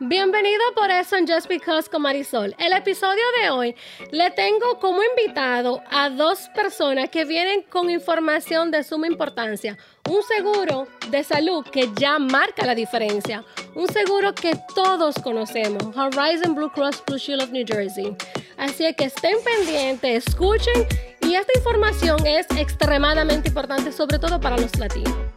Bienvenido por eso en Just Because con Marisol. El episodio de hoy le tengo como invitado a dos personas que vienen con información de suma importancia. Un seguro de salud que ya marca la diferencia. Un seguro que todos conocemos. Horizon Blue Cross Blue Shield of New Jersey. Así que estén pendientes, escuchen y esta información es extremadamente importante, sobre todo para los latinos.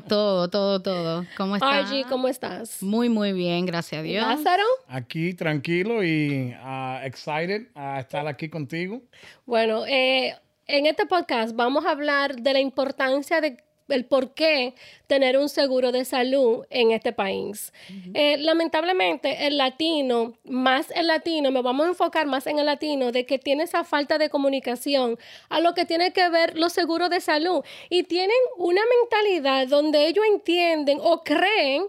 Todo, todo, todo. ¿Cómo estás? Argy, ¿cómo estás? Muy, muy bien, gracias a Dios. Lázaro. Aquí tranquilo y uh, excited a estar aquí contigo. Bueno, eh, en este podcast vamos a hablar de la importancia de el por qué tener un seguro de salud en este país. Eh, lamentablemente, el latino, más el latino, me vamos a enfocar más en el latino, de que tiene esa falta de comunicación a lo que tiene que ver los seguros de salud. Y tienen una mentalidad donde ellos entienden o creen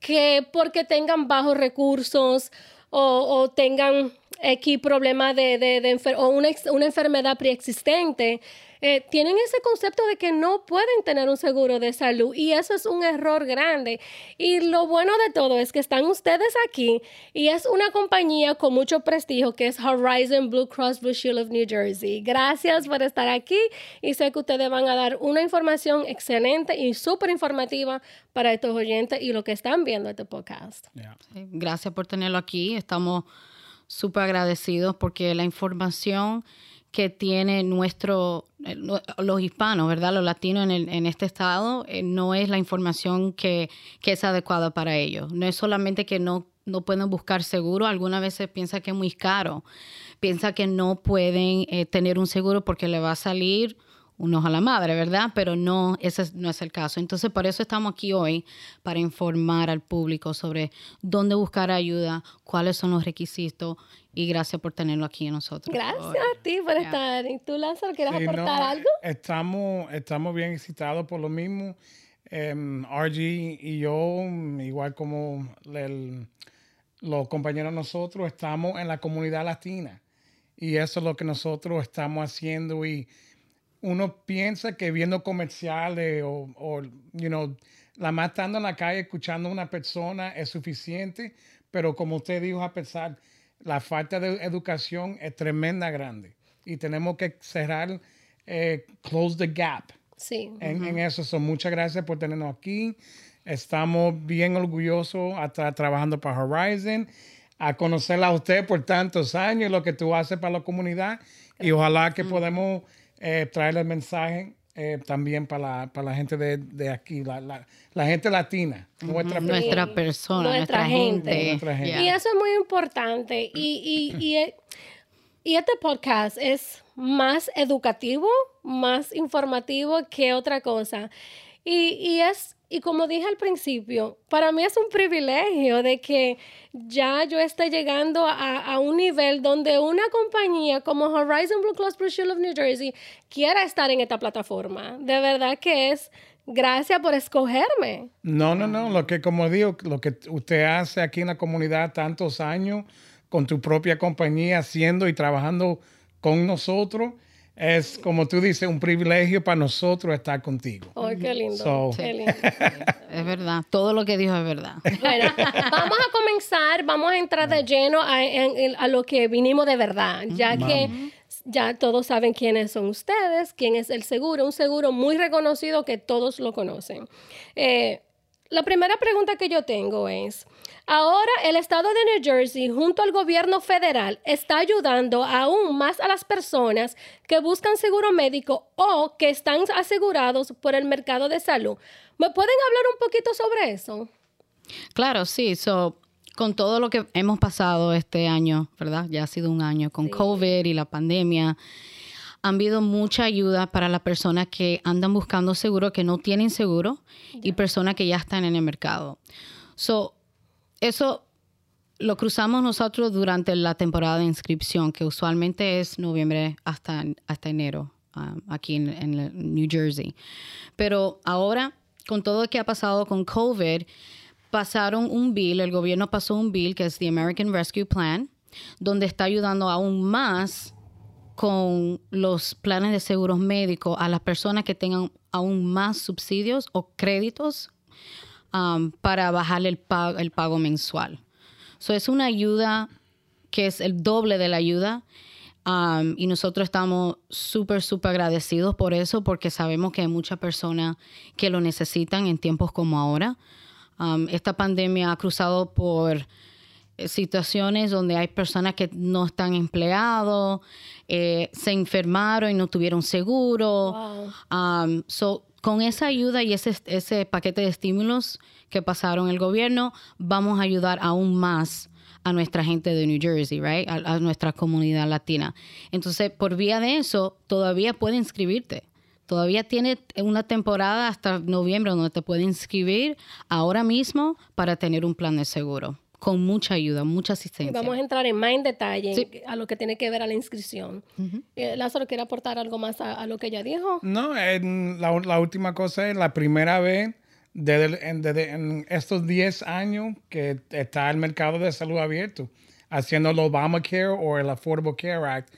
que porque tengan bajos recursos o, tengan X problema de, de, o una, una enfermedad preexistente, eh, tienen ese concepto de que no pueden tener un seguro de salud y eso es un error grande. Y lo bueno de todo es que están ustedes aquí y es una compañía con mucho prestigio que es Horizon Blue Cross Blue Shield of New Jersey. Gracias por estar aquí y sé que ustedes van a dar una información excelente y súper informativa para estos oyentes y lo que están viendo este podcast. Gracias por tenerlo aquí. Estamos súper agradecidos porque la información que tiene nuestro, eh, los hispanos, ¿verdad? Los latinos en, en este estado, eh, no es la información que, que, es adecuada para ellos. No es solamente que no, no pueden buscar seguro, algunas veces piensa que es muy caro, piensa que no pueden eh, tener un seguro porque le va a salir unos a la madre, ¿verdad? Pero no, ese no es el caso. Entonces, por eso estamos aquí hoy, para informar al público sobre dónde buscar ayuda, cuáles son los requisitos y gracias por tenerlo aquí en nosotros. Gracias a ti por estar. ¿Y tú, Lázaro, quieres aportar algo? Estamos, estamos bien excitados por lo mismo. Um, RG y yo, igual como los compañeros nosotros, estamos en la comunidad latina. Y eso es lo que nosotros estamos haciendo y uno piensa que viendo comerciales o, o you know, la más estando en la calle escuchando a una persona es suficiente, pero como usted dijo a pesar, la falta de educación es tremenda grande. Y tenemos que cerrar, eh, close the gap. Sí. En, eso, so, muchas gracias por tenernos aquí. Estamos bien orgullosos a estar trabajando para Horizon, a conocerla a usted por tantos años, lo que tú haces para la comunidad. Y ojalá que podamos eh, traer el mensaje eh, también para la, para la gente de, de aquí, la, la, la, gente latina, nuestra, nuestra persona, nuestra, gente. Y eso es muy importante. Y, y, y, eh, y, este podcast es más educativo, más informativo que otra cosa. Y, y es y como dije al principio, para mí es un privilegio de que ya yo esté llegando a, un nivel donde una compañía como Horizon Blue Cross Blue Shield of New Jersey quiera estar en esta plataforma. De verdad que es gracias por escogerme. No, no, no. Lo que, como digo, lo que usted hace aquí en la comunidad tantos años con tu propia compañía, haciendo y trabajando con nosotros es, como tú dices, un privilegio para nosotros estar contigo. ¡Ay, qué lindo! qué lindo. es verdad, todo lo que dijo es verdad. Bueno, vamos a comenzar, vamos a entrar de lleno a, lo que vinimos de verdad, ya que ya todos saben quiénes son ustedes, quién es el seguro, un seguro muy reconocido que todos lo conocen. Eh, la primera pregunta que yo tengo es, ahora el estado de New Jersey junto al gobierno federal está ayudando aún más a las personas que buscan seguro médico o que están asegurados por el mercado de salud. ¿Me pueden hablar un poquito sobre eso? Claro, sí. con todo lo que hemos pasado este año, ¿verdad? Ya ha sido un año con COVID y la pandemia han habido mucha ayuda para las personas que andan buscando seguro, que no tienen seguro, y personas que ya están en el mercado. So, eso lo cruzamos nosotros durante la temporada de inscripción, que usualmente es noviembre hasta, hasta enero. um, aquí en, en New Jersey. Pero ahora, con todo lo que ha pasado con COVID, pasaron un bill, el gobierno pasó un bill que es the American Rescue Plan, donde está ayudando aún más con los planes de seguros médicos a las personas que tengan aún más subsidios o créditos um, para bajar el pago, el pago mensual. So es una ayuda que es el doble de la ayuda um, y nosotros estamos súper, súper agradecidos por eso porque sabemos que hay muchas personas que lo necesitan en tiempos como ahora. Um, esta pandemia ha cruzado por situaciones donde hay personas que no están empleados, eh, se enfermaron y no tuvieron seguro. Um, so, con esa ayuda y ese, ese paquete de estímulos que pasaron el gobierno, vamos a ayudar aún más a nuestra gente de New Jersey, right? A, nuestra comunidad latina. Entonces, por vía de eso, todavía puedes inscribirte. Todavía tiene una temporada hasta noviembre donde te puedes inscribir ahora mismo para tener un plan de seguro con mucha ayuda, mucha asistencia. vamos a entrar en más en detalle a lo que tiene que ver a la inscripción. Eh, Lázaro, ¿quiere aportar algo más a, lo que ella dijo? No, la, última cosa es la primera vez desde, en, estos 10 años que está el mercado de salud abierto, haciendo el Obamacare o el Affordable Care Act,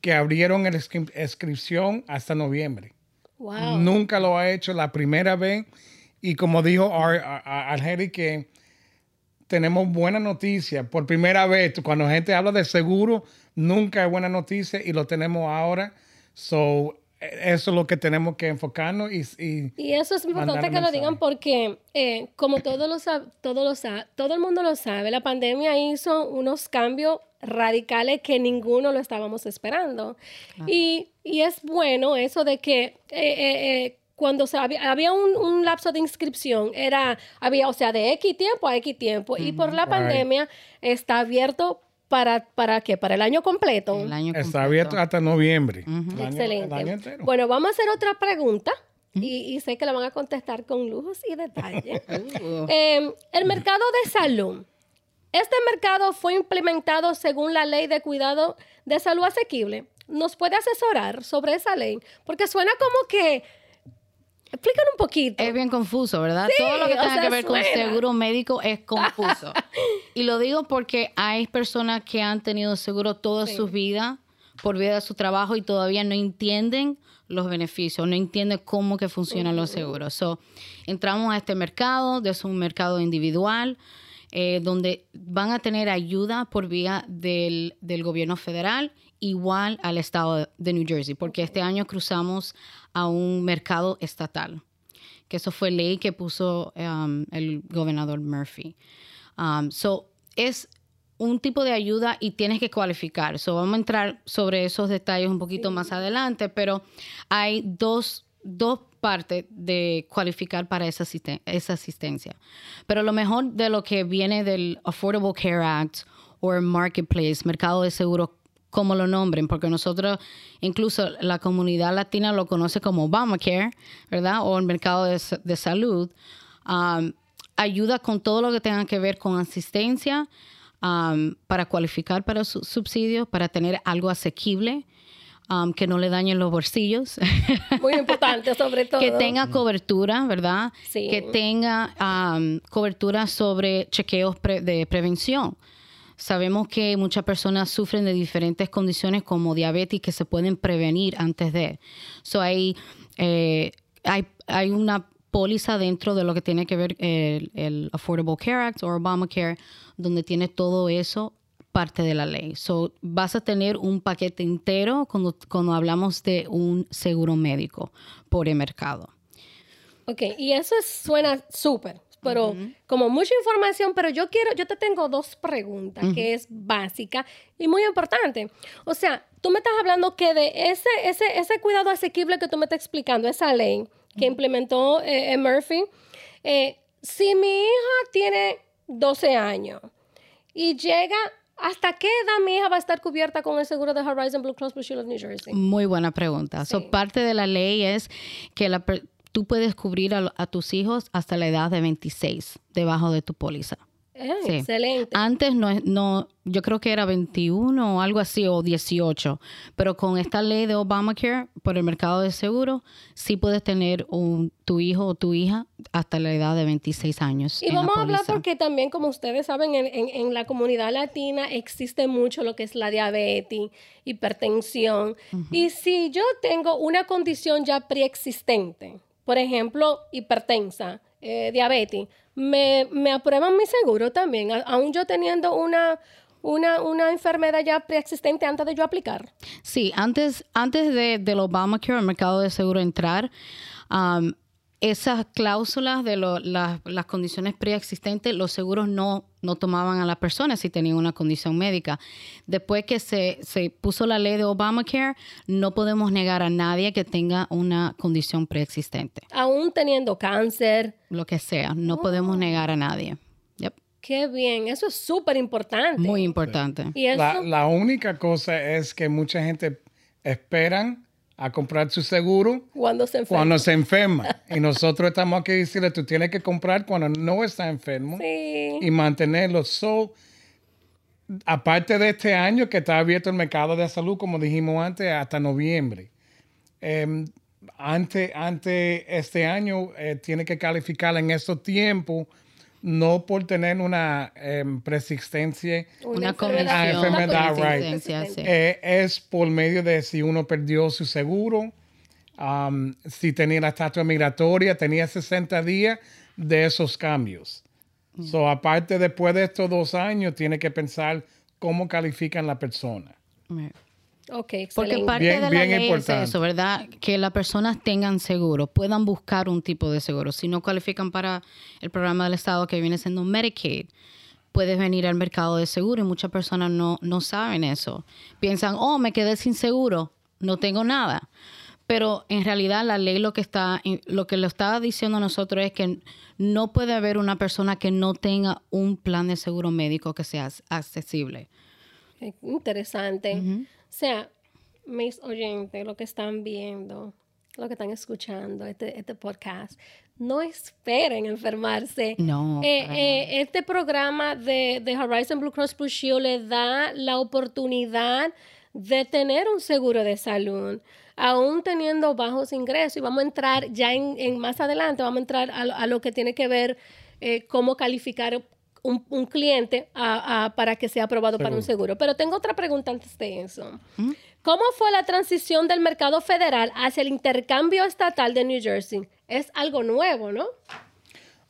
que abrieron la inscripción hasta noviembre. Wow. Nunca lo ha hecho la primera vez. Y como dijo Argeri, que tenemos buena noticia. Por primera vez, cuando gente habla de seguro, nunca es buena noticia y lo tenemos ahora. So, eso es lo que tenemos que enfocarnos y... Y, eso es importante que lo digan porque, eh, como todos lo todos todo el mundo lo sabe, la pandemia hizo unos cambios radicales que ninguno lo estábamos esperando. Y, y, es bueno eso de que... Eh, eh, cuando se había, había un, lapso de inscripción, era, había, o sea, de X tiempo a X tiempo, y por la pandemia está abierto para, ¿para qué? Para el año completo. está abierto hasta noviembre. Excelente. bueno, vamos a hacer otra pregunta. Y, sé que la van a contestar con lujos y detalles. Uh. Em, el mercado de salud. Este mercado fue implementado según la ley de cuidado de salud asequible. ¿Nos puede asesorar sobre esa ley? Porque suena como que Explícanos un poquito. Es bien confuso, ¿verdad? Todo lo que tenga que ver con seguro médico es confuso. y lo digo porque hay personas que han tenido seguro toda su vida por vida de su trabajo y todavía no entienden los beneficios, no entienden cómo que funcionan los seguros. So, entramos a este mercado, es un mercado individual, eh, donde van a tener ayuda por vía del, del gobierno federal igual al estado de New Jersey, porque este año cruzamos a un mercado estatal, que eso fue ley que puso um, el gobernador Murphy. Um, so, es un tipo de ayuda y tienes que cualificar. So, vamos a entrar sobre esos detalles un poquito más adelante, pero hay dos, dos partes de cualificar para esa, esa asistencia. Pero lo mejor de lo que viene del Affordable Care Act o Marketplace, mercado de seguros como lo nombren, porque nosotros, incluso la comunidad latina lo conoce como Obamacare, ¿verdad? O el mercado de, salud, um, ayuda con todo lo que tenga que ver con asistencia um, para cualificar para su subsidios, para tener algo asequible. Um, que no le dañen los bolsillos. Muy importante, sobre todo. que tenga cobertura, ¿verdad? Sí. Que tenga cobertura sobre chequeos de prevención. Sabemos que muchas personas sufren de diferentes condiciones como diabetes que se pueden prevenir antes de. So hay, eh, hay, hay una póliza dentro de lo que tiene que ver el, Affordable Care Act o Obamacare, donde tiene todo eso parte de la ley. So, vas a tener un paquete entero cuando, cuando hablamos de un seguro médico por el mercado. Ok, y eso suena súper pero como mucha información, pero yo quiero, yo te tengo dos preguntas que es básica y muy importante. O sea, tú me estás hablando que de ese, ese, ese cuidado asequible que tú me estás explicando, esa ley que implementó eh, Murphy, eh, si mi hija tiene 12 años y llega ¿Hasta qué edad mi hija va a estar cubierta con el seguro de Horizon Blue Cross Blue Shield of New Jersey? Muy buena pregunta. So, parte de la ley es que la, tú puedes cubrir a, tus hijos hasta la edad de 26 debajo de tu póliza. Eh, Sí. Excelente. Antes no, es- no, yo creo que era 21 o algo así, o 18. Pero con esta ley de Obamacare por el mercado de seguro, sí puedes tener un, tu hijo o tu hija hasta la edad de 26 años. Y vamos a hablar porque también, como ustedes saben, en, en- en la comunidad latina existe mucho lo que es la diabetes, hipertensión. Y si yo tengo una condición ya preexistente, por ejemplo, hipertensa, eh, diabetes, me, me aprueban mi seguro también, aún yo teniendo una, una, una enfermedad ya preexistente antes de yo aplicar. Sí, antes, antes de, del Obamacare, el mercado de seguro entrar, um, esas cláusulas de lo- las- las condiciones preexistentes, los seguros no, no tomaban a la persona si tenían una condición médica. Después que se, se puso la ley de Obamacare, no podemos negar a nadie que tenga una condición preexistente, Aún teniendo cáncer. lo que sea. No podemos negar a nadie. Yep. Qué bien, eso es súper importante. Muy importante. Y eso, La, la única cosa es que mucha gente esperan a comprar su seguro cuando se enferma. cuando se enferma. Y nosotros estamos aquí decirle, tú tienes que comprar cuando no está enfermo Sí. y mantenerlo. So, aparte de este año que está abierto el mercado de salud, como dijimos antes, hasta noviembre. Em, ante, ante este año eh, tiene que calificar en estos tiempos, no por tener una em, persistencia Una enfermedad, condición, enfermedad, una right. preexistencia, sí. Eh, es por medio de si uno perdió su seguro, um, si tenía la estatua migratoria, tenía 60 días de esos cambios. So, aparte, después de estos dos años, tiene que pensar cómo califican la persona. Ok, Porque parte Bien- de la bien ley importante. es eso, ¿verdad? Que las personas tengan seguro, puedan buscar un tipo de seguro. Si no cualifican para el programa del Estado que viene siendo Medicaid, puedes venir al mercado de seguro y muchas personas no, no saben eso. Piensan, oh, me quedé sin seguro, no tengo nada. Pero en realidad la ley lo que está, lo que lo está diciendo a nosotros es que no puede haber una persona que no tenga un plan de seguro médico que sea accesible. Interesante. O sea, mis oyentes, lo que están viendo, lo que están escuchando, este, este podcast, no esperen enfermarse. No, Eh, eh, este programa de, de Horizon Blue Cross Blue Shield le da la oportunidad de tener un seguro de salud, aún teniendo bajos ingresos. Y vamos a entrar ya en, en más adelante, vamos a entrar a, lo- a lo que tiene que ver eh, cómo calificar un, un cliente a- a- para que sea aprobado para un seguro. Pero tengo otra pregunta antes de eso. ¿Cómo fue la transición del mercado federal hacia el intercambio estatal de New Jersey? Es algo nuevo, ¿no?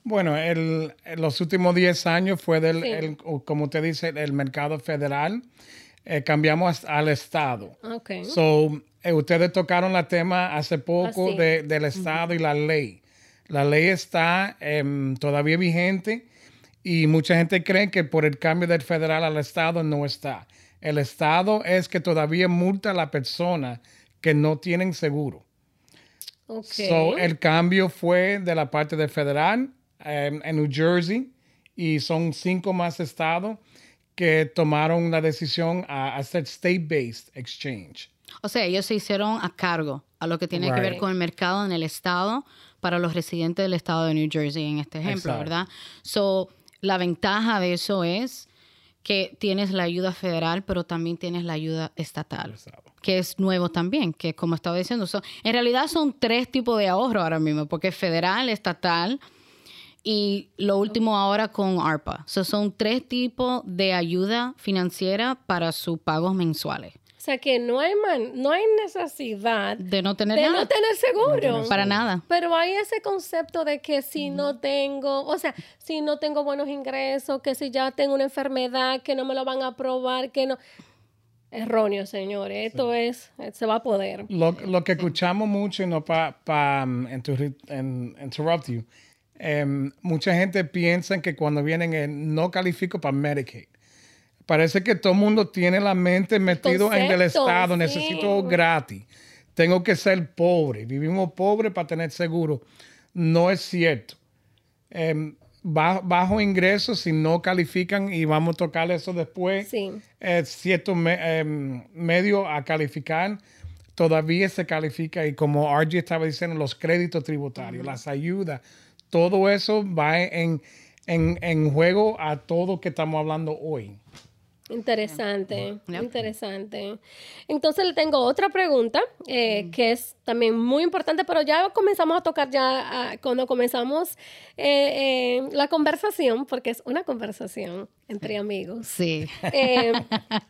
Bueno, el, en los últimos 10 años fue del, Sí. el- como usted dice, el mercado federal. Eh, cambiamos al Estado. Ok. So, eh, ustedes tocaron la tema hace poco Así. de- del Estado y la ley. La ley está em, todavía vigente y mucha gente cree que por el cambio del federal al Estado no está. El Estado es que todavía multa a la persona que no tienen seguro. Ok. So, el cambio fue de la parte del federal em, en New Jersey y son cinco más estados que tomaron la decisión a hacer state-based exchange. O sea, ellos se hicieron a cargo a lo que tiene que ver con el mercado en el estado para los residentes del estado de New Jersey en este ejemplo, Exacto. ¿verdad? So, la ventaja de eso es que tienes la ayuda federal, pero también tienes la ayuda estatal, que es nuevo también, que como estaba diciendo, so- en realidad son tres tipos de ahorro ahora mismo, porque federal, estatal y lo último ahora con ARPA. So, son tres tipos de ayuda financiera para sus pagos mensuales. O sea que no hay man- no hay necesidad De no tener de nada. no tener seguro. Para nada. Pero hay ese concepto de que si no tengo, o sea, si no tengo buenos ingresos, que si ya tengo una enfermedad, que no me lo van a aprobar, que no. Erróneo, señores. Esto es, se va a poder. Lo, lo que escuchamos mucho, y no para interrupt you, em, mucha gente piensa que cuando vienen en no califico para Medicaid. Parece que todo el mundo tiene la mente metido en el Estado, sí. necesito gratis, tengo que ser pobre, vivimos pobres para tener seguro. No es cierto. Em, ba- bajo ingresos, si no califican, y vamos a tocar eso después, Sí. eh, cierto me- em, medio a calificar, todavía se califica y como RG estaba diciendo, los créditos tributarios, las ayudas, todo eso va en, en, en juego a todo que estamos hablando hoy. Interesante, interesante. Entonces le tengo otra pregunta eh, que es también muy importante, pero ya comenzamos a tocar ya ah, cuando comenzamos eh, eh, la conversación, porque es una conversación entre amigos. Sí.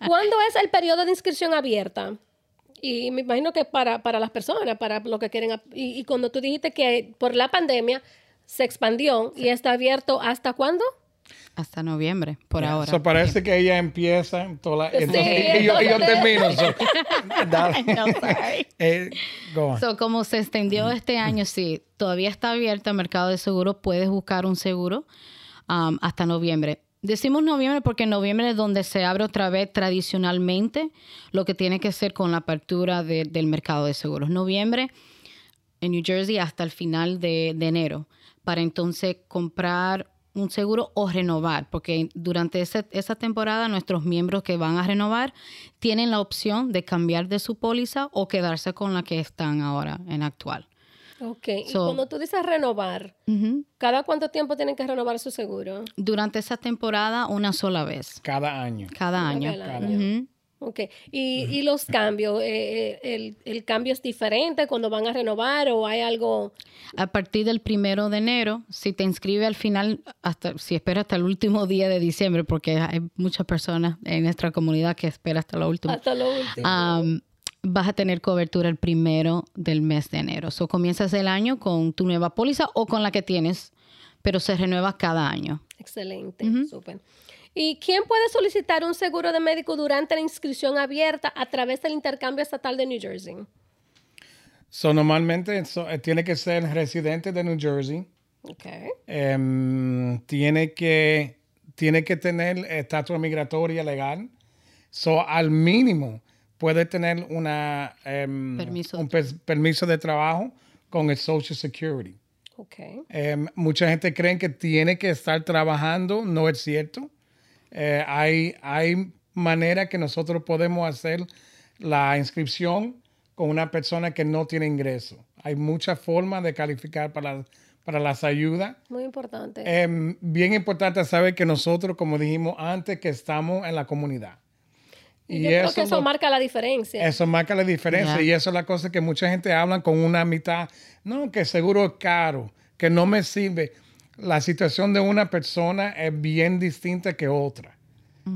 ¿Cuándo es el periodo de inscripción abierta? Y me imagino que para, para las personas, para lo que quieren. Y, y cuando tú dijiste que por la pandemia se expandió y está abierto, ¿hasta cuándo? Hasta noviembre, por ahora. Eso parece que ella empieza toda la, y, yo, termino. dale. No, sorry. Eh, como se extendió este año, sí, todavía está abierto el mercado de seguros. Puedes buscar un seguro um, hasta noviembre. Decimos noviembre porque en noviembre es donde se abre otra vez tradicionalmente lo que tiene que ser con la apertura del mercado de seguros. Noviembre en New Jersey hasta el final de, de enero para entonces comprar un seguro o renovar, porque durante esa temporada nuestros miembros que van a renovar tienen la opción de cambiar de su póliza o quedarse con la que están ahora en actual. Ok, y cuando tú dices renovar, ¿cada cuánto tiempo tienen que renovar su seguro? Durante esa temporada una sola vez. Cada año. Cada año. Cada año. Ok, ¿y, los cambios? Eh, eh, el, cambio es diferente cuando van a renovar o hay algo? A partir del primero de enero, si te inscribe al final, hasta si esperas hasta el último día de diciembre, porque hay muchas personas en nuestra comunidad que esperan hasta lo último. Hasta lo último. vas a tener cobertura el primero del mes de enero. O comienzas el año con tu nueva póliza o con la que tienes, pero se renueva cada año. Excelente, súper. ¿Y quién puede solicitar un seguro de médico durante la inscripción abierta a través del intercambio estatal de New Jersey? So, normalmente eh, tiene que ser residente de New Jersey. Okay. Em, tiene, que, tiene que tener estatus migratoria legal. So, al mínimo puede tener una, em, un permiso de trabajo con el Social Security. Okay. Em, mucha gente cree que tiene que estar trabajando, no es cierto. Eh, hay, hay manera que nosotros podemos hacer la inscripción con una persona que no tiene ingreso. Hay muchas formas de calificar para, para las ayudas. Muy importante. Eh, bien importante saber que nosotros, como dijimos antes, que estamos en la comunidad. Y, yo eso creo que eso marca la diferencia. Eso marca la diferencia. Y eso es la cosa que mucha gente habla con una mitad. No, que seguro es caro, que no me sirve la situación de una persona es bien distinta que otra.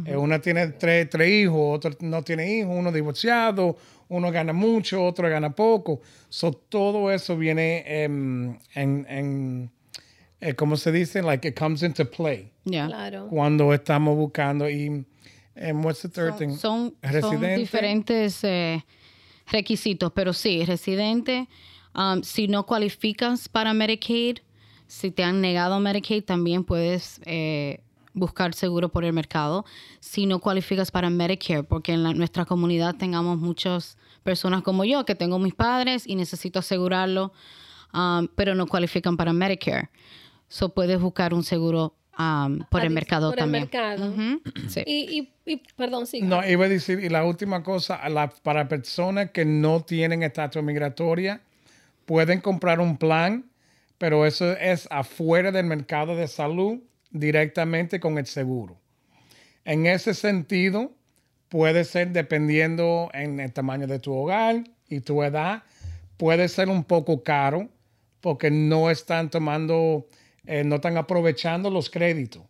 Eh, una tiene tres, tres, hijos, otro no tiene hijos, uno divorciado, uno gana mucho, otro gana poco. So, todo eso viene en, en, eh, ¿cómo se dice? Like it comes into play. Claro. Cuando estamos buscando y um, what's the third thing? Son, son diferentes eh, requisitos, pero sí, residente, um, si no cualificas para Medicaid, si te han negado Medicaid, también puedes eh, buscar seguro por el mercado. Si no cualificas para Medicare, porque en nuestra comunidad tengamos muchas personas como yo, que tengo mis padres y necesito asegurarlo, um, pero no cualifican para Medicare. So puedes buscar un seguro um, por el mercado también. por El mercado. sí. y, y, perdón, sí. No, iba a decir, y la última cosa, para personas que no tienen estatus migratoria, pueden comprar un plan pero eso es afuera del mercado de salud directamente con el seguro. En ese sentido, puede ser dependiendo en el tamaño de tu hogar y tu edad, puede ser un poco caro porque no están tomando, eh, no están aprovechando los créditos.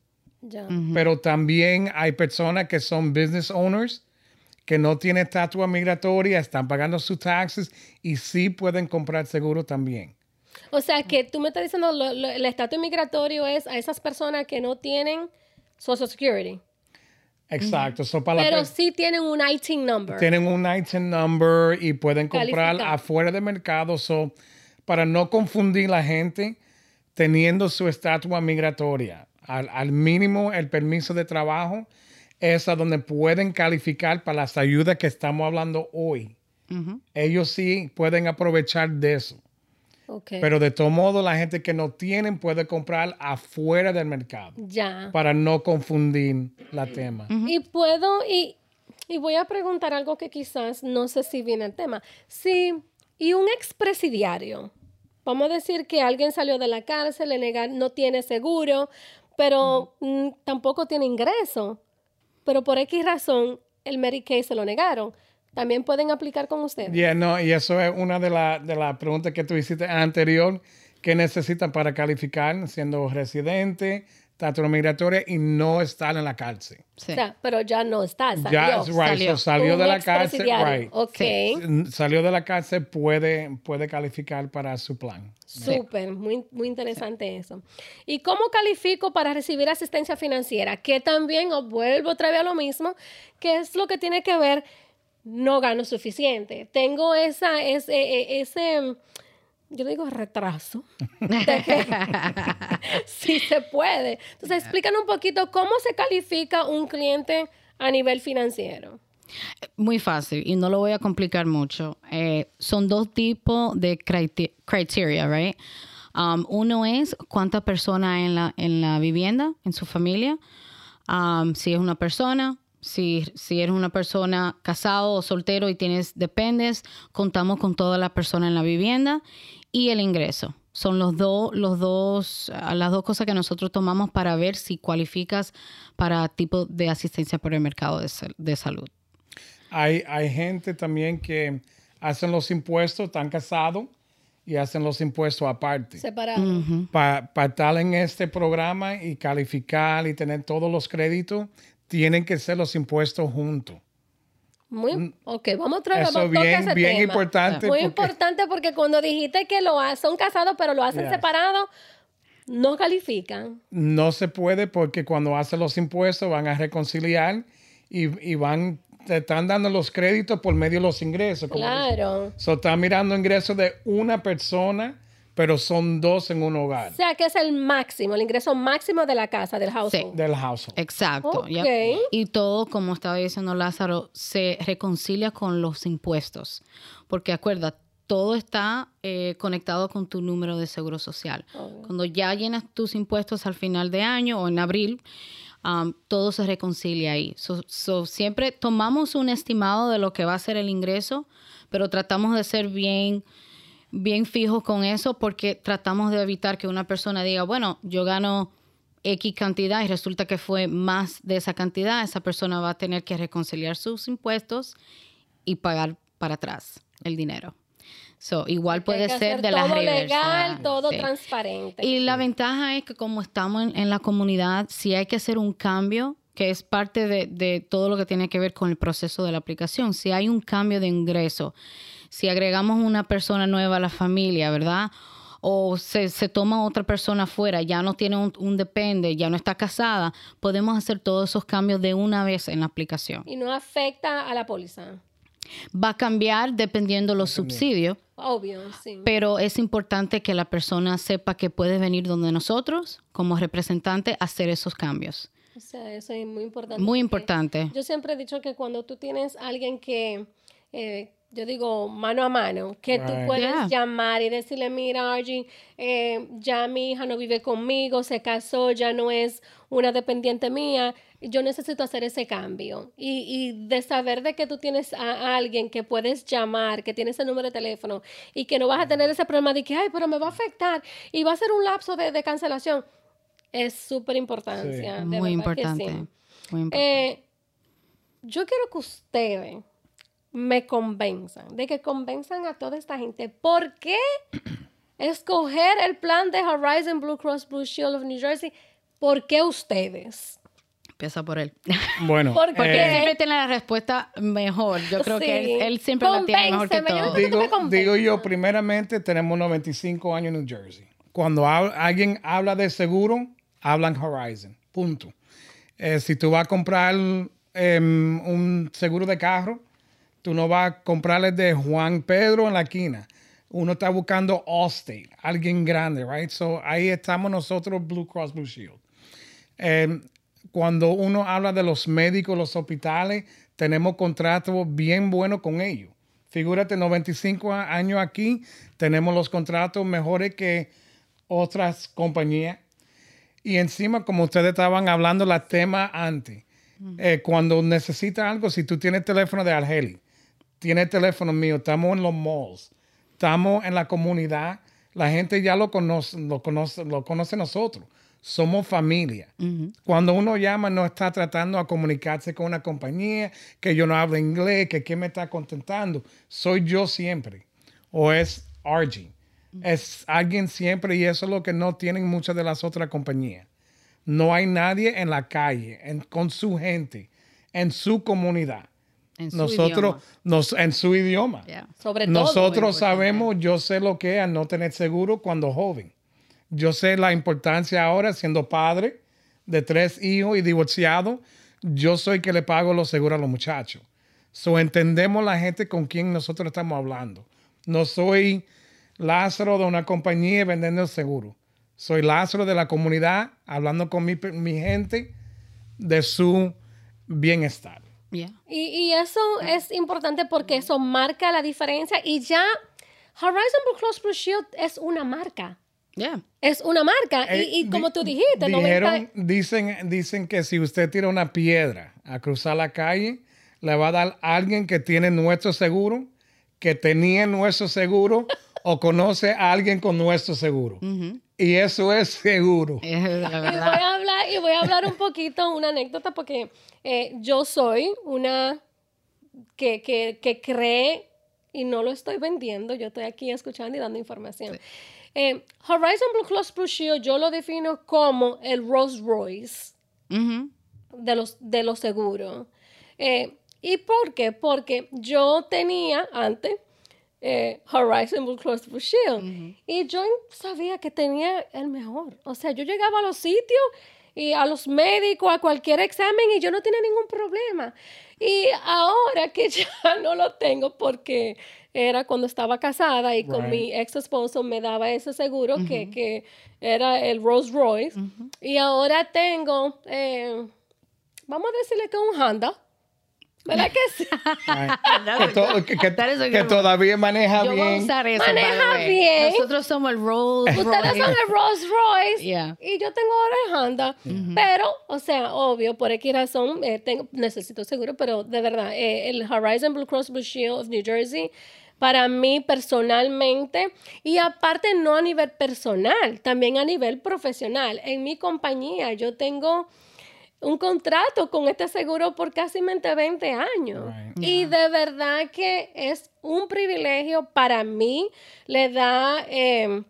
Pero también hay personas que son business owners que no tienen estatua migratoria, están pagando sus taxes y sí pueden comprar seguro también. O sea, que tú me estás diciendo, el estatus migratorio es a esas personas que no tienen Social Security. Exacto. Pero sí tienen un ITIN number. Tienen un ITIN number y pueden comprar afuera del mercado. So, para no confundir la gente, teniendo su estatua migratoria, al, mínimo el permiso de trabajo, es a donde pueden calificar para las ayudas que estamos hablando hoy. Ellos sí pueden aprovechar de eso. Pero de todo modo, la gente que no tienen puede comprar afuera del mercado. Ya. Para no confundir la tema. Y puedo, y, y, voy a preguntar algo que quizás no sé si viene el tema. Si, y un expresidiario, vamos a decir que alguien salió de la cárcel, le negar, no tiene seguro, pero mm, tampoco tiene ingreso. Pero por X razón, el Medicaid se lo negaron. También pueden aplicar con ustedes. Yeah, no, y eso es una de las de las preguntas que tú hiciste anterior, que necesitan para calificar siendo residente, estatus migratoria y no estar en la cárcel. O sea, pero ya no está, salió. Ya, right, Salió. so salió de la cárcel, right. Ok, Mm, Salió de la cárcel, puede, puede calificar para su plan. súper, muy, muy interesante eso. ¿Y cómo califico para recibir asistencia financiera? Que también, os vuelvo otra vez a lo mismo, que es lo que tiene que ver, no gano suficiente. Tengo esa, ese, e- ese yo digo retraso. que sí se puede. Entonces, explícanos un poquito cómo se califica un cliente a nivel financiero. Muy fácil y no lo voy a complicar mucho. Eh, son dos tipos de crite- criteria, right? Um, uno es cuántas personas hay en la, en la vivienda, en su familia. Um, si es una persona, si, si eres una persona casado o soltero y tienes dependes, contamos con todas las personas en la vivienda y el ingreso. Son los dos, los dos, ah, las dos cosas que nosotros tomamos para ver si cualificas para tipo de asistencia por el mercado de, de salud. Hay, hay gente también que hacen los impuestos, están casados y hacen los impuestos aparte. Separado. Para estar en este programa y calificar y tener todos los créditos, tienen que ser los impuestos juntos. Muy, ok, vamos otra vez. Eso bien, ese bien tema. importante. Muy porque- importante porque cuando dijiste que lo ha- son casados pero lo hacen Yes. separado, no califican. No se puede porque cuando hacen los impuestos van a reconciliar y, y van, te están dando los créditos por medio de los ingresos. como Claro. So, están mirando ingresos de una persona, pero son dos en un hogar O sea que es el máximo, el ingreso máximo de la casa, del household. del household. Exacto. Ok. yep. Y todo, como estaba diciendo Lázaro, se reconcilia con los impuestos. Porque acuerda, todo está eh, conectado con tu número de seguro social. Cuando ya llenas tus impuestos al final de año o en abril, um, todo se reconcilia ahí. So- so, siempre tomamos un estimado de lo que va a ser el ingreso, pero tratamos de ser bien bien fijos con eso porque tratamos de evitar que una persona diga, bueno, yo gano X cantidad y resulta que fue más de esa cantidad, esa persona va a tener que reconciliar sus impuestos y pagar para atrás el dinero. So, igual puede que ser de la todo reversa. legal, todo Sí. transparente. Y la ventaja es que como estamos en, en la comunidad, si hay que hacer un cambio, que es parte de, de todo lo que tiene que ver con el proceso de la aplicación, si hay un cambio de ingreso, si agregamos una persona nueva a la familia, ¿verdad? O se, se toma otra persona afuera, ya no tiene un, un depende, ya no está casada, podemos hacer todos esos cambios de una vez en la aplicación. Y no afecta a la póliza. Va a cambiar dependiendo los subsidios, Obvio, sí. pero es importante que la persona sepa que puede venir donde nosotros, como representante, a hacer esos cambios. O sea, eso es muy importante. Muy importante. Yo siempre he dicho que cuando tú tienes a alguien que, eh, yo digo, mano a mano, que tú puedes Yeah. llamar y decirle, mira, Argie, eh, ya mi hija no vive conmigo, se casó, ya no es una dependiente mía, yo necesito hacer ese cambio. Y, y de saber de que tú tienes a alguien que puedes llamar, que tiene ese número de teléfono y que no vas a tener ese problema de que, ay, pero me va a afectar y va a ser un lapso de, de cancelación. Es súper importancia. Muy importante. Muy importante. Eh, yo quiero que ustedes me convenzan, de que convenzan a toda esta gente. ¿Por qué escoger el plan de Horizon Blue Cross Blue Shield of New Jersey? ¿Por qué ustedes? Empieza por él. Bueno, Porque Porque eh, siempre tiene la respuesta mejor. Yo creo que él, él siempre la tiene mejor que todo. digo, yo, primeramente tenemos 95 años en New Jersey. Cuando hab- alguien habla de seguro, hablan Horizon. Punto. Eh, si tú vas a comprar em, un seguro de carro, tú no vas a comprarle de Juan Pedro en la esquina. Uno está buscando Allstate, alguien grande, right? So ahí estamos nosotros, Blue Cross Blue Shield. Eh, cuando uno habla de los médicos, los hospitales, tenemos contratos bien buenos con ellos. Figúrate, 95 a- años aquí, tenemos los contratos mejores que otras compañías. Y encima, como ustedes estaban hablando, la tema antes, eh, cuando necesita algo, si tú tienes teléfono de Argeli, tienes teléfono mío, estamos en los malls, estamos en la comunidad, la gente ya lo conoce, lo conoce, lo conoce nosotros. somos familia. Cuando uno llama, no está tratando a comunicarse con una compañía, que yo no hablo inglés, que quién me está contentando. Soy yo siempre. O es RG. Es alguien siempre y eso es lo que no tienen muchas de las otras compañías. No hay nadie en la calle, con su gente, en su comunidad. En su Nosotros, idioma. nos, en su idioma. Yeah. Sobre todo. Nosotros sabemos, yo sé lo que es no tener seguro cuando joven. Yo sé la importancia ahora siendo padre de tres hijos y divorciado. Yo soy que le pago los seguros a los muchachos. So entendemos la gente con quien nosotros estamos hablando. No soy Lázaro de una compañía vendiendo el seguro. Soy Lázaro de la comunidad hablando con mi, mi gente de su bienestar. Yeah. Y, y eso es importante porque eso marca la diferencia y ya Horizon Blue Cross Blue Shield es una marca. Yeah. Es una marca. Eh, y, y di- como tú dijiste, dijeron, 90 dicen, dicen que si usted tira una piedra a cruzar la calle, le va a dar a alguien que tiene nuestro seguro, que tenía nuestro seguro o conoce a alguien con nuestro seguro. Y eso es seguro. Es la Y voy verdad. Y voy a hablar un poquito, una anécdota, porque eh, yo soy una que, que, que cree, y no lo estoy vendiendo, yo estoy aquí escuchando y dando información. Eh, Horizon Blue Cross Blue Shield yo lo defino como el Rolls Royce de los, de los seguros. Eh, ¿Y por qué? Porque yo tenía antes eh, Horizon Blue Cross Blue Shield y yo sabía que tenía el mejor. O sea, yo llegaba a los sitios y a los médicos, a cualquier examen y yo no tenía ningún problema. Y ahora que ya no lo tengo porque era cuando estaba casada y con mi ex esposo me daba ese seguro que, que era el Rolls Royce. Y ahora tengo, eh, vamos a decirle que un Honda. ¿Verdad que sí? Ay, que, to- que- que- todavía maneja Yo voy a bien. usar eso. Maneja bien. Nosotros somos el Rolls Ustedes Royce. son el Rolls Royce Yeah. y yo tengo ahora el Honda. Pero, o sea, obvio, por X razón, eh, tengo, necesito seguro, pero de verdad, eh, el Horizon Blue Cross Blue Shield of New Jersey, para mí personalmente, y aparte no a nivel personal, también a nivel profesional. En mi compañía yo tengo un contrato con este seguro por casi 20 años. Right. Y de verdad que es un privilegio para mí, le da eh,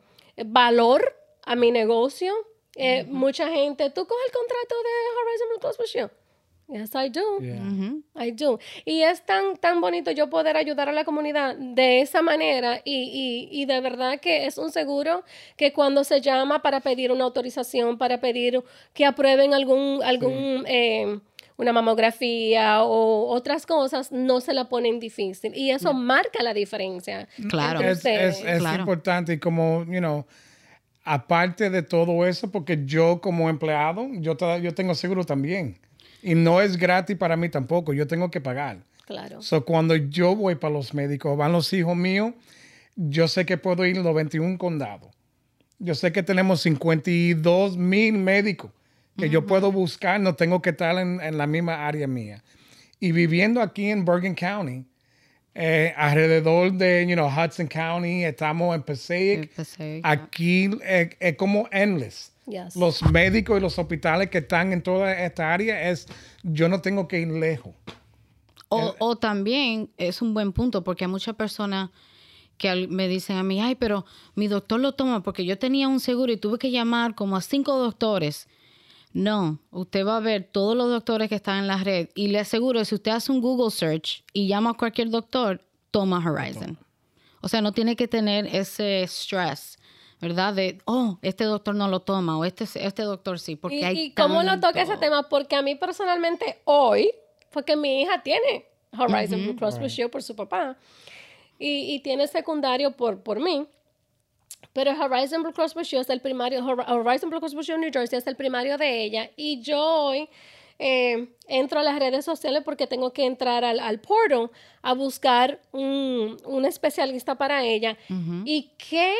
valor a mi negocio. Eh, Mucha gente, ¿tú coges el contrato de Horizon Blue Cross Blue Shield? Yes, I do. Yeah. Ujú. I do. Y es tan, tan bonito yo poder ayudar a la comunidad de esa manera y, y, y de verdad que es un seguro que cuando se llama para pedir una autorización, para pedir que aprueben algún, algún eh, una mamografía o otras cosas, no se la ponen difícil. Y eso marca la diferencia. Claro. es, ustedes. es- es Claro. importante y como, you know, aparte de todo eso, porque yo como empleado, yo, yo tengo seguro también. Y no es gratis para mí tampoco, yo tengo que pagar. Claro. So, cuando yo voy para los médicos, van los hijos míos, yo sé que puedo ir a los 21 condados. Yo sé que tenemos 52 mil médicos que yo puedo buscar, no tengo que estar en, en la misma área mía. Y viviendo aquí en Bergen County, eh, alrededor de you know, Hudson County, estamos en Passaic, Passaic, aquí es como endless. Yes. Los médicos y los hospitales que están en toda esta área es, yo no tengo que ir lejos. O, o también es un buen punto porque hay muchas personas que me dicen a mí, ay, pero mi doctor lo toma porque yo tenía un seguro y tuve que llamar como a cinco doctores. No, usted va a ver todos los doctores que están en la red y le aseguro, si usted hace un Google search y llama a cualquier doctor, toma Horizon. O sea, no tiene que tener ese stress, ¿verdad? De, oh, este doctor no lo toma o este, este doctor sí, porque ¿Y, hay y cómo lo toca ese tema? Porque a mí personalmente hoy, porque mi hija tiene Horizon Blue Cross Blue Shield por su papá y, y tiene secundario por, por mí. Pero Horizon Blue Cross Blue Shield es el primario, Hor- Horizon Blue Cross Blue Shield New Jersey es el primario de ella. Y yo hoy eh, entro a las redes sociales porque tengo que entrar al, al portal a buscar un, un especialista para ella. Y qué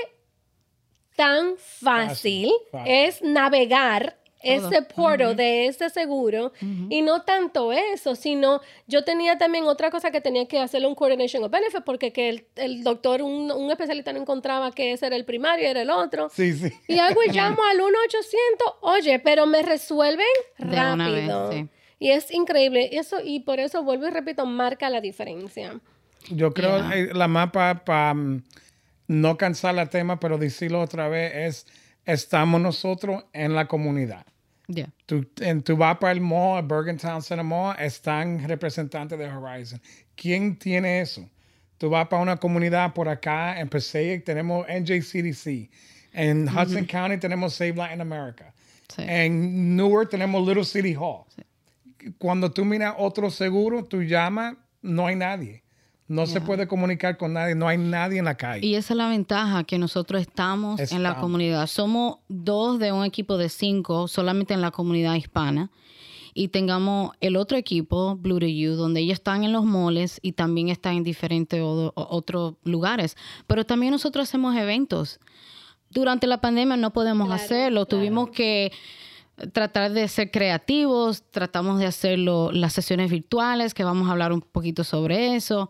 tan fácil, Fácil, fácil. es navegar ese portal de ese seguro y no tanto eso, sino yo tenía también otra cosa que tenía que hacerle un coordination of benefit porque que el, el doctor, un, un, especialista no encontraba que ese era el primario, era el otro. Sí, sí. Y hago y llamo al 1-800, oye, pero me resuelven rápido. Y es increíble. Eso, y por eso vuelvo y repito, marca la diferencia. Yo creo que la mapa para mm, no cansar la tema, pero decirlo otra vez, es estamos nosotros en la comunidad. Yeah. Tú, en tu vas para el mall, Bergen Town Center Mall, están representantes de Horizon. ¿Quién tiene eso? Tú vas para una comunidad por acá, en Passaic tenemos NJCDC. En Hudson County tenemos Save Latin America. En Newark tenemos Little City Hall. Cuando tú miras otro seguro, tú llamas, no hay nadie. No se puede comunicar con nadie, no hay nadie en la calle. Y esa es la ventaja, que nosotros estamos, en la comunidad. Somos dos de un equipo de cinco solamente en la comunidad hispana. Y tengamos el otro equipo, Blue to You, donde ellos están en los moles y también están en diferentes otros lugares. Pero también nosotros hacemos eventos. Durante la pandemia no podemos hacerlo. Tuvimos que tratar de ser creativos, tratamos de hacerlo las sesiones virtuales, que vamos a hablar un poquito sobre eso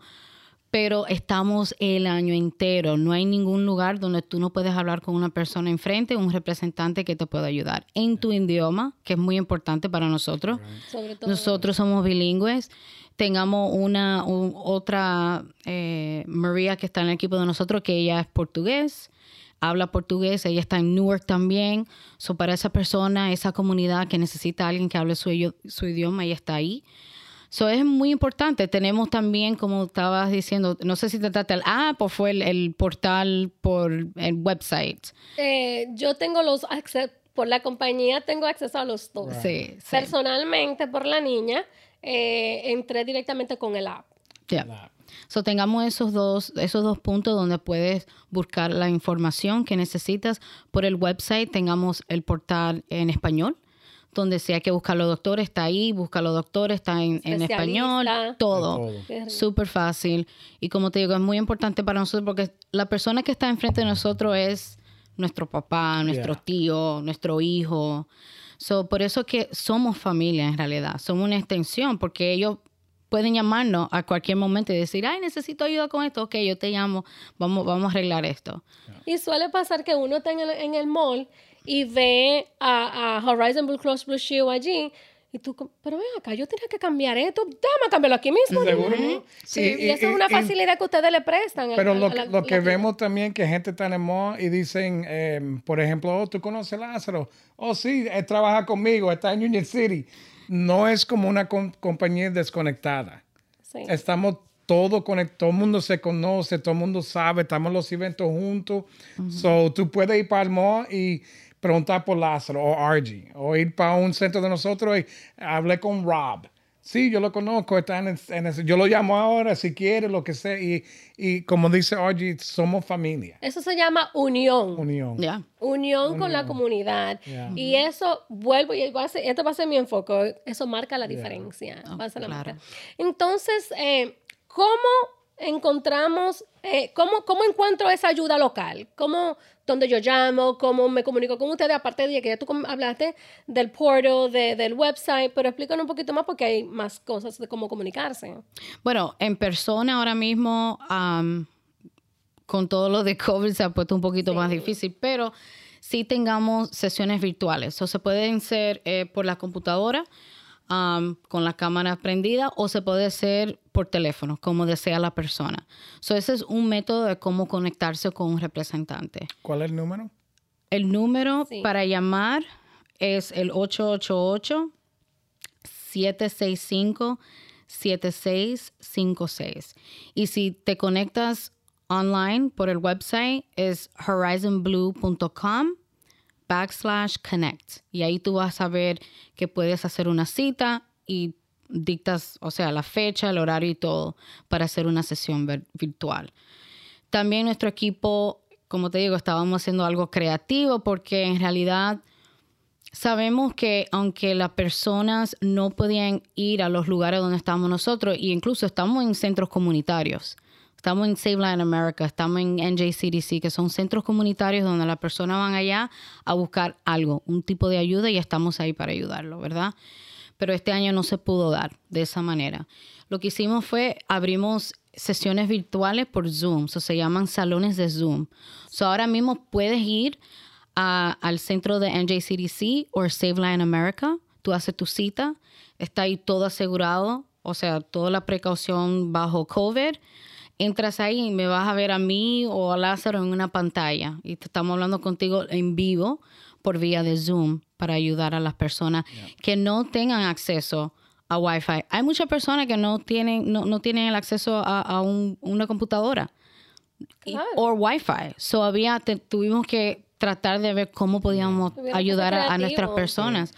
pero estamos el año entero. No hay ningún lugar donde tú no puedes hablar con una persona enfrente, un representante que te pueda ayudar en tu idioma, que es muy importante para nosotros. Nosotros somos bilingües. Tengamos una otra eh, María que está en el equipo de nosotros, que ella es portugués, habla portugués, ella está en Newark también. So para esa persona, esa comunidad que necesita a alguien que hable su, su idioma, ella está ahí. Eso es muy importante. Tenemos también, como estabas diciendo, no sé si te trata el app o fue el, portal por el website. Eh, yo tengo los por la compañía tengo acceso a los dos. Sí, Personalmente, por la niña, eh, entré directamente con el app. Ya. So, tengamos esos dos, esos dos puntos donde puedes buscar la información que necesitas. Por el website tengamos el portal en español donde si hay que buscar los doctores, está ahí, busca los doctores, está en, español, todo. Súper fácil. Y como te digo, es muy importante para nosotros porque la persona que está enfrente de nosotros es nuestro papá, nuestro tío, nuestro hijo. So, por eso que somos familia en realidad, somos una extensión, porque ellos pueden llamarnos a cualquier momento y decir, ay, necesito ayuda con esto, ok, yo te llamo, vamos, vamos a arreglar esto. Y suele pasar que uno está en el, en el mall y ve a, Horizon Blue Cross Blue Shield allí. Y tú, pero ven acá, yo tenía que cambiar esto, déjame cambiarlo aquí mismo. ¿Seguro? Sí, y, esa es una facilidad que ustedes le prestan. Pero lo, lo que vemos también que gente está en el mall y dicen, em, por ejemplo, oh, ¿tú conoces a Lázaro? Oh, sí, él trabaja conmigo, está en Union City. No es como una compañía desconectada. Sí. Estamos todo conectado, todo el mundo se conoce, todo el mundo sabe, estamos en los eventos juntos. So, tú puedes ir para el mall y preguntar por Lázaro o RG, o ir para un centro de nosotros y hablé con Rob. Sí, yo lo conozco, está en, yo lo llamo ahora si quiere, lo que sea. Y, y como dice RG, somos familia. Eso se llama unión. Unión. Unión, con la comunidad. Y eso, vuelvo, y va a ser, esto va a ser mi enfoque, eso marca la diferencia. Entonces, eh, ¿cómo encontramos, eh, cómo, cómo encuentro esa ayuda local? ¿Cómo, dónde yo llamo, cómo me comunico con ustedes, aparte de que ya tú hablaste del portal, del website, pero explícanos un poquito más porque hay más cosas de cómo comunicarse. Bueno, en persona ahora mismo, con todo lo de COVID se ha puesto un poquito más difícil, pero sí tengamos sesiones virtuales, o se pueden ser eh, por la computadora, con la cámara prendida o se puede hacer por teléfono, como desea la persona. So, ese es un método de cómo conectarse con un representante. ¿Cuál es el número? El número para llamar es el 888 765 7656. Y si te conectas online por el website es horizonblue.com backslash connect. Y ahí tú vas a ver que puedes hacer una cita y dictas, o sea, la fecha, el horario y todo para hacer una sesión virtual. También nuestro equipo, como te digo, estábamos haciendo algo creativo porque en realidad sabemos que aunque las personas no podían ir a los lugares donde estamos nosotros, e incluso estamos en centros comunitarios, Estamos en Save Line America, estamos en NJCDC, que son centros comunitarios donde las personas van allá a buscar algo, un tipo de ayuda y estamos ahí para ayudarlo, ¿verdad? Pero este año no se pudo dar de esa manera. Lo que hicimos fue abrimos sesiones virtuales por Zoom, eso se llaman salones de Zoom. So ahora mismo puedes ir al centro de NJCDC o Save Line America, tú haces tu cita, está ahí todo asegurado, o sea, toda la precaución bajo COVID entras ahí y me vas a ver a mí o a Lázaro en una pantalla y te estamos hablando contigo en vivo por vía de Zoom para ayudar a las personas que no tengan acceso a Wi-Fi. Hay muchas personas que no tienen, no, no tienen el acceso a, una computadora o Wi-Fi. So había, tuvimos que tratar de ver cómo podíamos ayudar a, nuestras personas.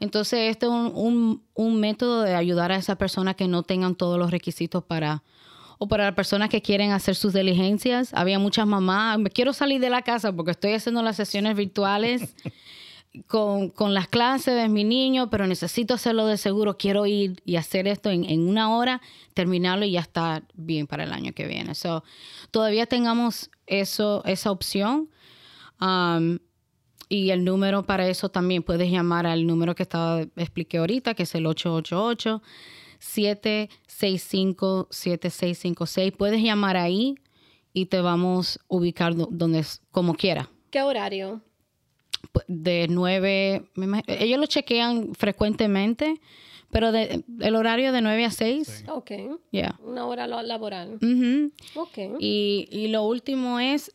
Entonces, este es un, un, método de ayudar a esas personas que no tengan todos los requisitos para, o para las personas que quieren hacer sus diligencias. Había muchas mamás, me quiero salir de la casa porque estoy haciendo las sesiones virtuales con, las clases de mi niño, pero necesito hacerlo de seguro, quiero ir y hacer esto en, una hora, terminarlo y ya está bien para el año que viene. So, todavía tengamos eso, esa opción. Um, y el número para eso también puedes llamar al número que estaba expliqué ahorita, que es el 888 765-7656. Puedes llamar ahí y te vamos a ubicar donde, como quiera. ¿Qué horario? Pues, de 9, ellos lo chequean frecuentemente, pero de, el horario de 9 a 6. Ok. Una hora laboral. Ok. Y, lo último es,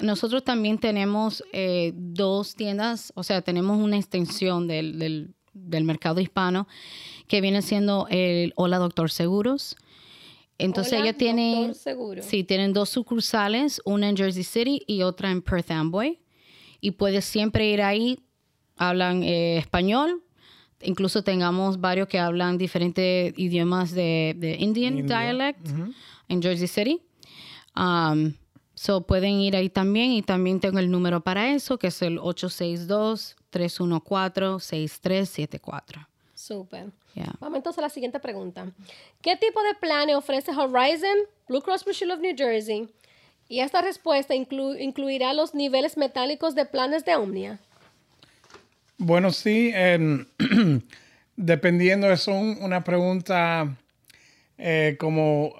nosotros también tenemos eh, dos tiendas, o sea, tenemos una extensión del, del, del mercado hispano que viene siendo el Hola Doctor Seguros. Entonces ellos tienen, sí, tienen dos sucursales, una en Jersey City y otra en Perth Amboy. Y puedes siempre ir ahí, hablan eh, español, incluso tengamos varios que hablan diferentes idiomas de, Indian dialect en Jersey City. Um, so pueden ir ahí también y también tengo el número para eso, que es el 862-314-6374. Súper. Vamos entonces a la siguiente pregunta. ¿Qué tipo de planes ofrece Horizon, Blue Cross Blue Shield of New Jersey? Y esta respuesta incluirá los niveles metálicos de planes de Omnia. Bueno, sí, em, dependiendo, es una pregunta eh, como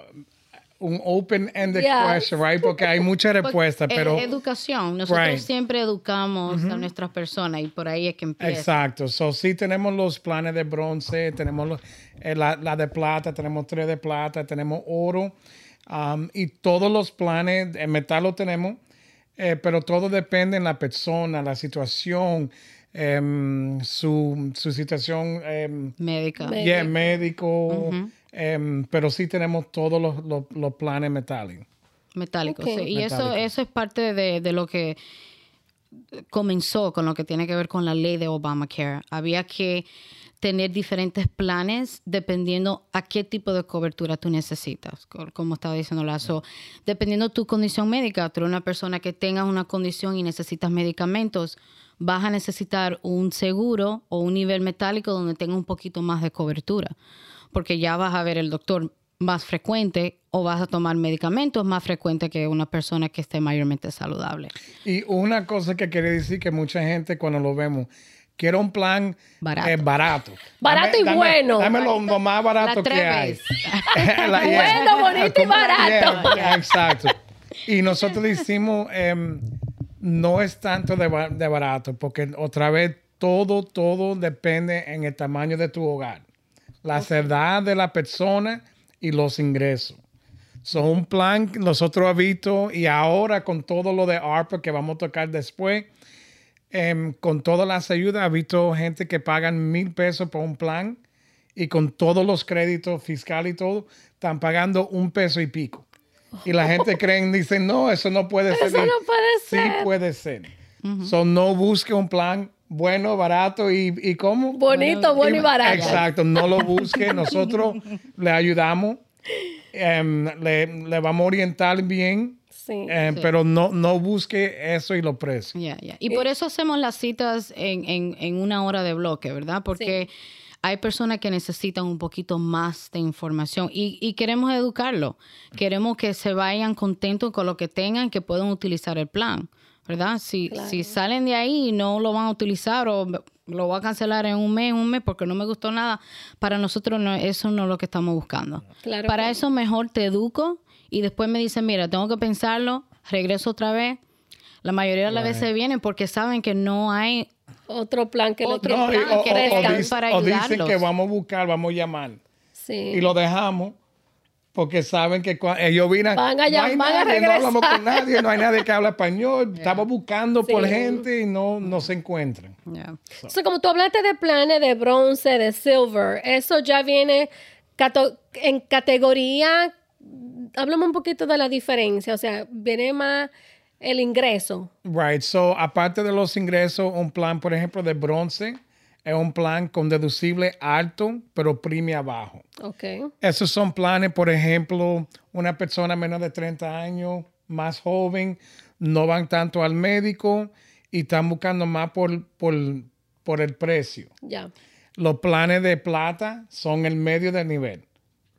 un open-ended question, right? Porque hay muchas respuestas, pero... Educación. Nosotros siempre educamos a nuestras personas y por ahí es que empieza. Exacto. So, sí tenemos los planes de bronce, tenemos eh, la, de plata, tenemos tres de plata, tenemos oro um, y todos los planes de metal lo tenemos, eh, pero todo depende en la persona, la situación, em, su, su, situación... Em, médica. médico. Em, pero sí tenemos todos los, los, planes metálicos. Metálicos, sí. Y eso, eso es parte de, de, lo que comenzó con lo que tiene que ver con la ley de Obamacare. Había que tener diferentes planes dependiendo a qué tipo de cobertura tú necesitas, como estaba diciendo Lazo. Dependiendo tu condición médica, tú eres una persona que tenga una condición y necesitas medicamentos, vas a necesitar un seguro o un nivel metálico donde tenga un poquito más de cobertura porque ya vas a ver el doctor más frecuente o vas a tomar medicamentos más frecuentes que una persona que esté mayormente saludable. Y una cosa que quiere decir que mucha gente cuando lo vemos, quiere un plan barato. Eh, barato. barato y bueno. Dame lo, más barato que hay. bueno, bonito y barato. exacto. Y nosotros decimos, em, no es tanto de, de barato, porque otra vez todo, todo depende en el tamaño de tu hogar la edad de la persona y los ingresos. Son un plan que nosotros hemos visto y ahora con todo lo de ARPA que vamos a tocar después, em, con todas las ayudas, ha visto gente que pagan mil pesos por un plan y con todos los créditos fiscales y todo, están pagando un peso y pico. Y la gente cree, dicen, no, eso no puede ser. Eso no puede ser. Sí puede ser. no busque un plan bueno, barato y, y ¿cómo? Bonito, bueno y, barato. Exacto, no lo busque, nosotros le ayudamos, em, le, vamos a orientar bien. Em, sí, Pero no, no busque eso y lo precios. Y por eso hacemos las citas en, una hora de bloque, ¿verdad? Porque hay personas que necesitan un poquito más de información y, y queremos educarlo. Queremos que se vayan contentos con lo que tengan, que puedan utilizar el plan, ¿verdad? Si, si salen de ahí y no lo van a utilizar o lo voy a cancelar en un mes, un mes porque no me gustó nada, para nosotros no, eso no es lo que estamos buscando. para eso mejor te educo y después me dicen, mira, tengo que pensarlo, regreso otra vez. La mayoría de las veces vienen porque saben que no hay otro plan que otro lo que, o, para o dicen que vamos a buscar, vamos a llamar. Sí. Y lo dejamos porque saben que ellos vienen. Van a, no, hay nadie, no hablamos con nadie, no hay nadie que habla español. Estamos buscando por gente y no, no se encuentran. Yeah. como tú hablaste de planes de bronce, de silver, eso ya viene en categoría. Háblame un poquito de la diferencia. O sea, viene más el ingreso. Right. So, aparte de los ingresos, un plan, por ejemplo, de bronce es un plan con deducible alto, pero premia bajo. Okay. Esos son planes, por ejemplo, una persona menos de 30 años, más joven, no van tanto al médico y están buscando más por, por, por el precio. Ya. Los planes de plata son el medio del nivel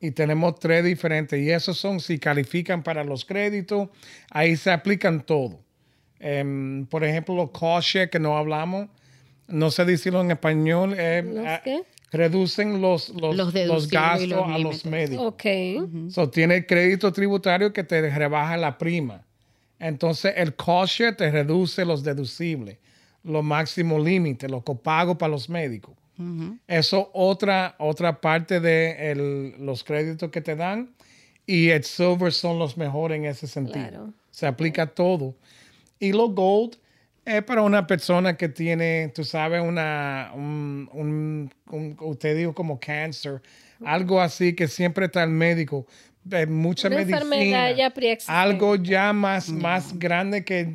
y tenemos tres diferentes y esos son si califican para los créditos, ahí se aplican todo. Em, por ejemplo, los cost que no hablamos, no sé decirlo en español, eh, reducen los, los, gastos a los médicos. Ok. so, tiene crédito tributario que te rebaja la prima. Entonces, el cost te reduce los deducibles, los máximos límites, los copagos para los médicos. Eso otra, otra parte de los créditos que te dan. Y el silver son los mejores en ese sentido. Se aplica todo. Y lo gold es para una persona que tiene, tú sabes, una, un, usted dijo como cáncer, algo así que siempre está el médico. Eh, mucha medicina. Ya algo ya más, más grande que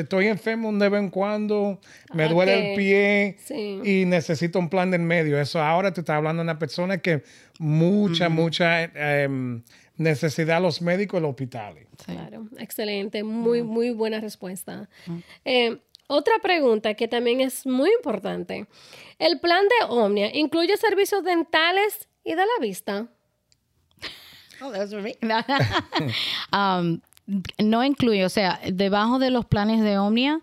estoy enfermo de vez en cuando, me duele el pie y necesito un plan del medio. Eso ahora te está hablando de una persona que mucha, mucha em, necesidad los médicos y los hospitales. Claro, excelente, muy, muy buena respuesta. Em, otra pregunta que también es muy importante. ¿El plan de Omnia incluye servicios dentales y de la vista? Oh, um, no incluye, o sea, debajo de los planes de Omnia,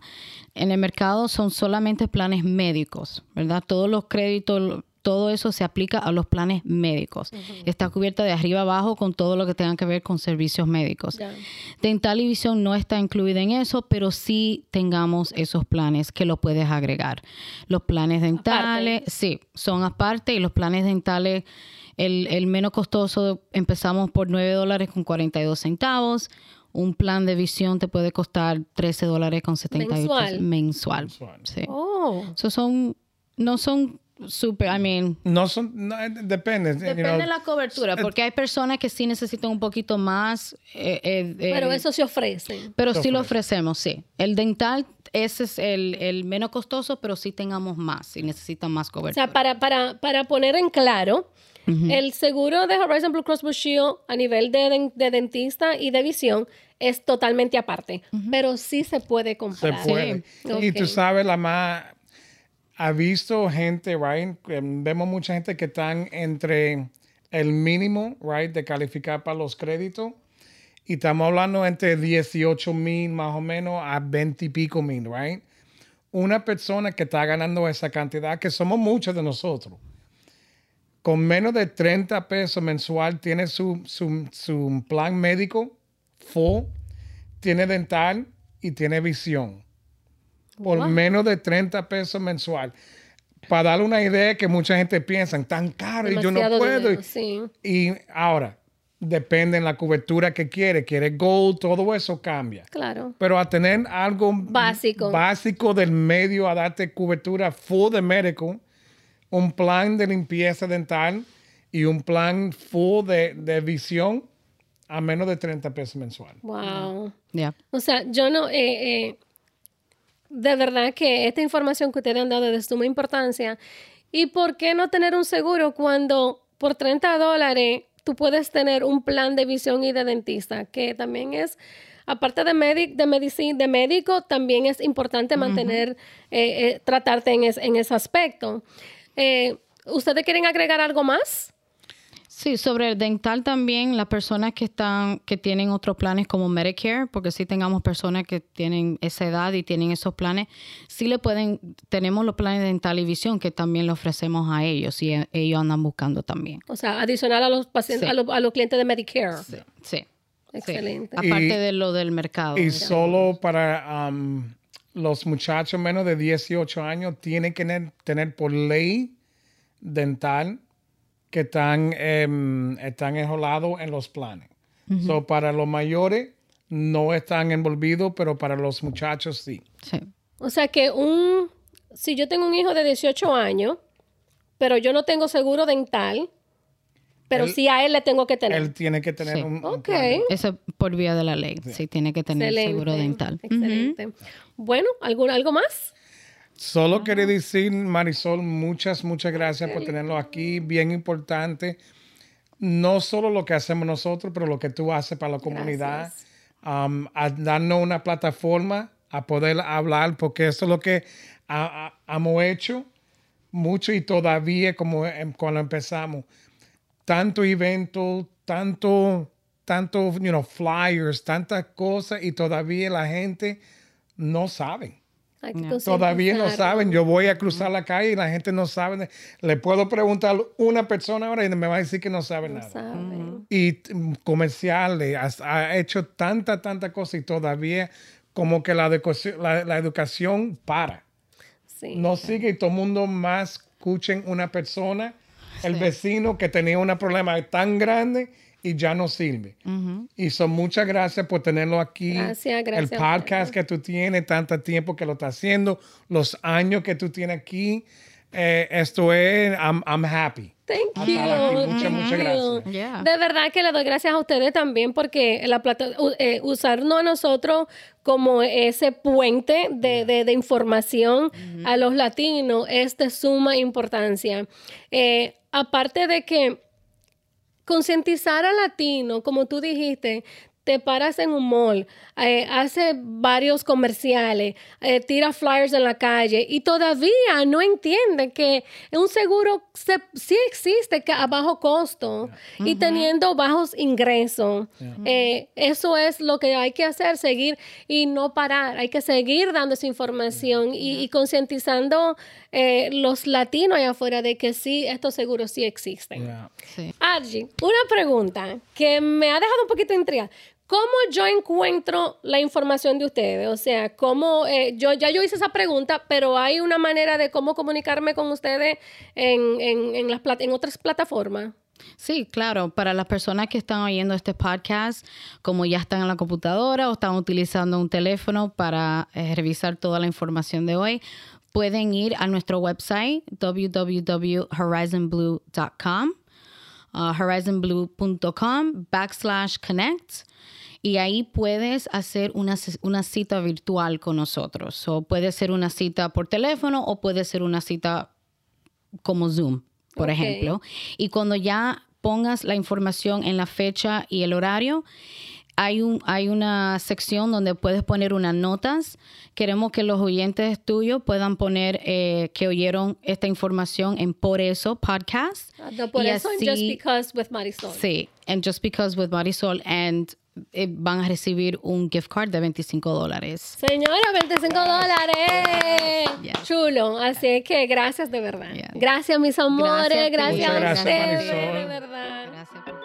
en el mercado son solamente planes médicos, ¿verdad? Todos los créditos, todo eso se aplica a los planes médicos. Está cubierta de arriba abajo con todo lo que tenga que ver con servicios médicos. Dental y visión no está incluida en eso, pero sí tengamos esos planes que lo puedes agregar. Los planes dentales, sí, son aparte y los planes dentales, el, el menos costoso empezamos por 9 dólares con 42 centavos un plan de visión te puede costar 13 dólares con 78 mensual. mensual. Sí. Oh. son, no son super, I mean. No son, depende. Depende de la cobertura, porque hay personas que sí necesitan un poquito más. Eh, eh, pero eso se ofrece. Pero sí lo ofrecemos, sí. El dental, ese es el, menos costoso, pero sí tengamos más si necesitan más cobertura. O sea, para, para, para poner en claro, el seguro de Horizon Blue Cross Blue Shield a nivel de, dentista y de visión es totalmente aparte, pero sí se puede comprar. Se puede. Y tú sabes, la más... Ha visto gente, right? Vemos mucha gente que están entre el mínimo, right, de calificar para los créditos. Y estamos hablando entre 18 mil más o menos a 20 y pico mil, right? Una persona que está ganando esa cantidad, que somos muchos de nosotros con menos de 30 pesos mensual tiene su, plan médico full, tiene dental y tiene visión. Por menos de 30 pesos mensual. Para darle una idea que mucha gente piensa, tan caro y yo no puedo. Y ahora, depende en la cobertura que quiere. Quiere gold, todo eso cambia. Claro. Pero a tener algo básico, básico del medio, a darte cobertura full de médico, un plan de limpieza dental y un plan full de, visión a menos de 30 pesos mensual. Wow. O sea, yo no, eh, eh, de verdad que esta información que ustedes han dado es de suma importancia. ¿Y por qué no tener un seguro cuando por 30 dólares tú puedes tener un plan de visión y de dentista? Que también es, aparte de, de, medicina, de médico, también es importante mantener, eh, tratarte en, en ese aspecto. Eh, ¿Ustedes quieren agregar algo más? Sí, sobre el dental también, las personas que están, que tienen otros planes como Medicare, porque sí tengamos personas que tienen esa edad y tienen esos planes, sí le pueden, tenemos los planes de dental y visión que también le ofrecemos a ellos y eh, ellos andan buscando también. O sea, adicional a los pacientes, Sí. a, los, a los clientes de Medicare. Sí. sí. Excelente. Aparte Y- de lo del mercado. Y solo para um, los muchachos menos de 18 años tienen que tener, tener por ley dental que están, em, están enrolados en los planes. So, para los mayores no están envolvidos, pero para los muchachos sí. Sí. O sea que un, si yo tengo un hijo de 18 años, pero yo no tengo seguro dental, pero Él- sí a él le tengo que tener. Él tiene que tener Sí. un. Eso por vía de la ley. Sí, tiene que tener Excelente. seguro dental. Excelente. Bueno, ¿algún, ¿algo más? Solo quería decir, Marisol, muchas, muchas gracias por tenerlo aquí. Bien importante. No solo lo que hacemos nosotros, pero lo que tú haces para la comunidad. Um, a darnos una plataforma a poder hablar, porque eso es lo que hemos hecho mucho y todavía como em- cuando empezamos. Tanto evento, tanto, tanto, you know, flyers, tantas cosas y todavía la gente no sabe. Hay que Todavía no saben. Yo voy a cruzar la calle y la gente no sabe. Le puedo preguntar a una persona ahora y me va a decir que no sabe No nada. saben. Y comerciales, has- ha, hecho tanta, tanta cosa y todavía como que la, educación- la, la educación para. Sí. No sigue y todo el mundo más escuchen una persona, el vecino que tenía un problema tan grande y ya no sirve. Y son muchas gracias por tenerlo aquí. Gracias, gracias El podcast que tú tienes, tanto tiempo que lo estás haciendo, los años que tú tienes aquí. eh, esto es, I'm, I'm happy. Thank you. Muchas, Thank muchas you. gracias. Yeah. De verdad que le doy gracias a ustedes también porque la plata, eh, usarnos a nosotros como ese puente de, de- de información a los latinos es de suma importancia. Eh, aparte de que concientizar al latino, como tú dijiste, te paras en un mall, eh, hace varios comerciales, eh, tira flyers en la calle y todavía no entiende que un seguro se- sí existe que a bajo costo y teniendo bajos ingresos. Eh, eso es lo que hay que hacer, seguir y no parar. Hay que seguir dando esa información y, y concientizando eh, los latinos allá afuera de que sí, estos seguros sí existen. Yeah. Sí. Argy, una pregunta que me ha dejado un poquito intrigada. ¿Cómo yo encuentro la información de ustedes? O sea, ¿cómo, eh, yo ya yo hice esa pregunta, pero hay una manera de cómo comunicarme con ustedes en, en, en las plat- en otras plataformas. Sí, claro. Para las personas que están oyendo este podcast, como ya están en la computadora o están utilizando un teléfono para eh, revisar toda la información de hoy, pueden ir a nuestro website www.horizonblue.com, uh, horizonblue.com backslash connect. Y ahí puedes hacer una, una cita virtual con nosotros. O puede ser una cita por teléfono o puede ser una cita como Zoom, por ejemplo. Y cuando ya pongas la información en la fecha y el horario, hay, un, hay una sección donde puedes poner unas notas. Queremos que los oyentes tuyos puedan poner eh, que oyeron esta información en Por Eso Podcast. Ah, no, por Y eso, en así- Just Because with Marisol. Sí, and Just Because with Marisol. And eh, van a recibir un gift card de 25 dólares. Señora, 25 dólares. Yes. Chulo. Así que gracias de verdad. Gracias, mis amores. Gracias. Gracias, a gracias, ustedes, de verdad.